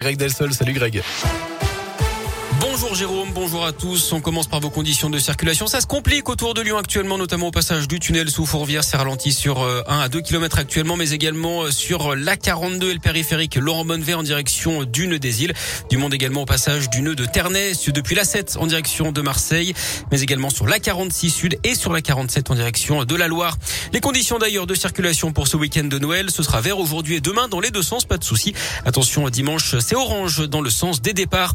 Greg Delsol, salut Greg. Bonjour Jérôme, bonjour à tous. On commence par vos conditions de circulation. Ça se complique autour de Lyon actuellement, notamment au passage du tunnel sous Fourvière. C'est ralenti sur 1 euh, à 2 km actuellement, mais également euh, sur l'A42 et le périphérique Laurent Bonnevet en direction du nœud des îles. Du monde également au passage du nœud de Ternay, depuis la 7 en direction de Marseille, mais également sur l'A46 Sud et sur la 47 en direction de la Loire. Les conditions d'ailleurs de circulation pour ce week-end de Noël, ce sera vert aujourd'hui et demain dans les deux sens, pas de souci. Attention, dimanche, c'est orange dans le sens des départs.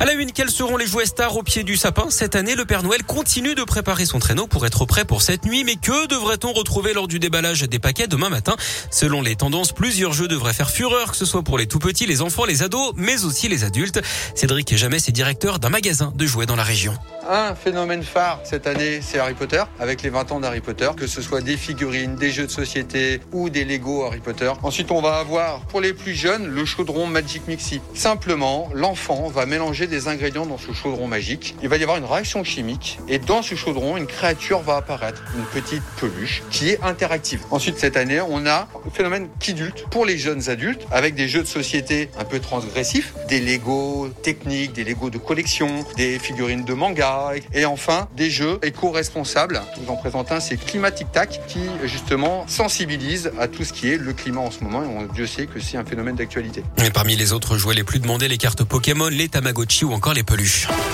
À la une, seront les jouets stars au pied du sapin Cette année, le Père Noël continue de préparer son traîneau pour être prêt pour cette nuit. Mais que devrait-on retrouver lors du déballage des paquets demain matin? Selon les tendances, plusieurs jeux devraient faire fureur, que ce soit pour les tout petits, les enfants, les ados, mais aussi les adultes. Cédric Jamais est directeur d'un magasin de jouets dans la région. Un phénomène phare cette année, c'est Harry Potter, avec les 20 ans d'Harry Potter, que ce soit des figurines, des jeux de société ou des Lego Harry Potter. Ensuite, on va avoir pour les plus jeunes le chaudron Magic Mixi. Simplement, l'enfant va mélanger des ingrédients dans ce chaudron magique. Il va y avoir une réaction chimique et dans ce chaudron, une créature va apparaître, une petite peluche qui est interactive. Ensuite, cette année, on a le phénomène Kidulte pour les jeunes adultes avec des jeux de société un peu transgressifs, des Lego techniques, des Lego de collection, des figurines de manga et enfin, des jeux éco-responsables. Je vous en présente un, c'est Climatic Tac, qui justement sensibilise à tout ce qui est le climat en ce moment. Et Dieu sait que c'est un phénomène d'actualité. Et parmi les autres jouets les plus demandés, les cartes Pokémon, les Tamagotchi ou encore les peluches. début.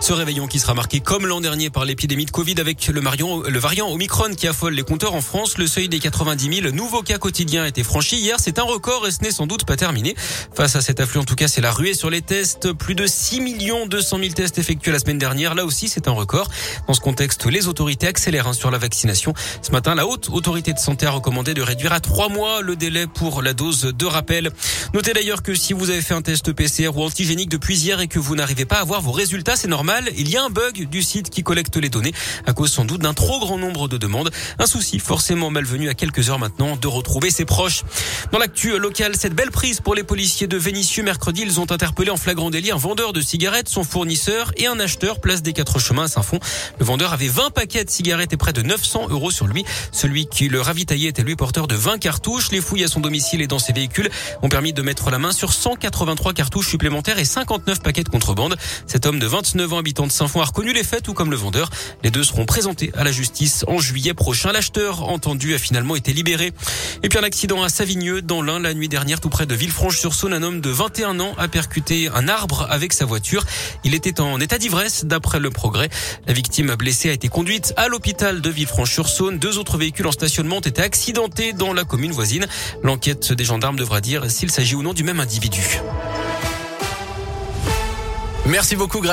Ce réveillon qui sera marqué comme l'an dernier par l'épidémie de Covid avec le, variant, le variant Omicron qui affole les compteurs en France. Le seuil des 90 000 nouveaux cas quotidiens a été franchi hier. C'est un record et ce n'est sans doute pas terminé. Face à cet afflux, en tout cas, c'est la ruée sur les tests. Plus de 6 200 000 tests effectués la semaine dernière. Là aussi, c'est un record. Dans ce contexte, les autorités accélèrent hein, sur la vaccination. Ce matin, la haute autorité de santé a recommandé de réduire à trois mois le délai pour la dose de rappel. Notez d'ailleurs que si vous avez fait un test PCR ou antigénique depuis hier et que vous n'arrivez pas à avoir vos résultats, c'est normal il y a un bug du site qui collecte les données à cause sans doute d'un trop grand nombre de demandes. Un souci forcément malvenu à quelques heures maintenant de retrouver ses proches. Dans l'actu local, cette belle prise pour les policiers de Vénissieux mercredi, ils ont interpellé en flagrant délit un vendeur de cigarettes, son fournisseur et un acheteur place des Quatre Chemins à Saint-Fond. Le vendeur avait 20 paquets de cigarettes et près de 900 euros sur lui. Celui qui le ravitaillait était lui porteur de 20 cartouches. Les fouilles à son domicile et dans ses véhicules ont permis de mettre la main sur 183 cartouches supplémentaires et 59 paquets de contrebande. Cet homme de 29 ans habitant de Saint-Fond a reconnu les faits, tout comme le vendeur. Les deux seront présentés à la justice en juillet prochain. L'acheteur, entendu, a finalement été libéré. Et puis un accident à Savigneux, dans l'Ain, la nuit dernière, tout près de Villefranche-sur-Saône. Un homme de 21 ans a percuté un arbre avec sa voiture. Il était en état d'ivresse, d'après le progrès. La victime blessée a été conduite à l'hôpital de Villefranche-sur-Saône. Deux autres véhicules en stationnement ont été accidentés dans la commune voisine. L'enquête des gendarmes devra dire s'il s'agit ou non du même individu. Merci beaucoup, Greg.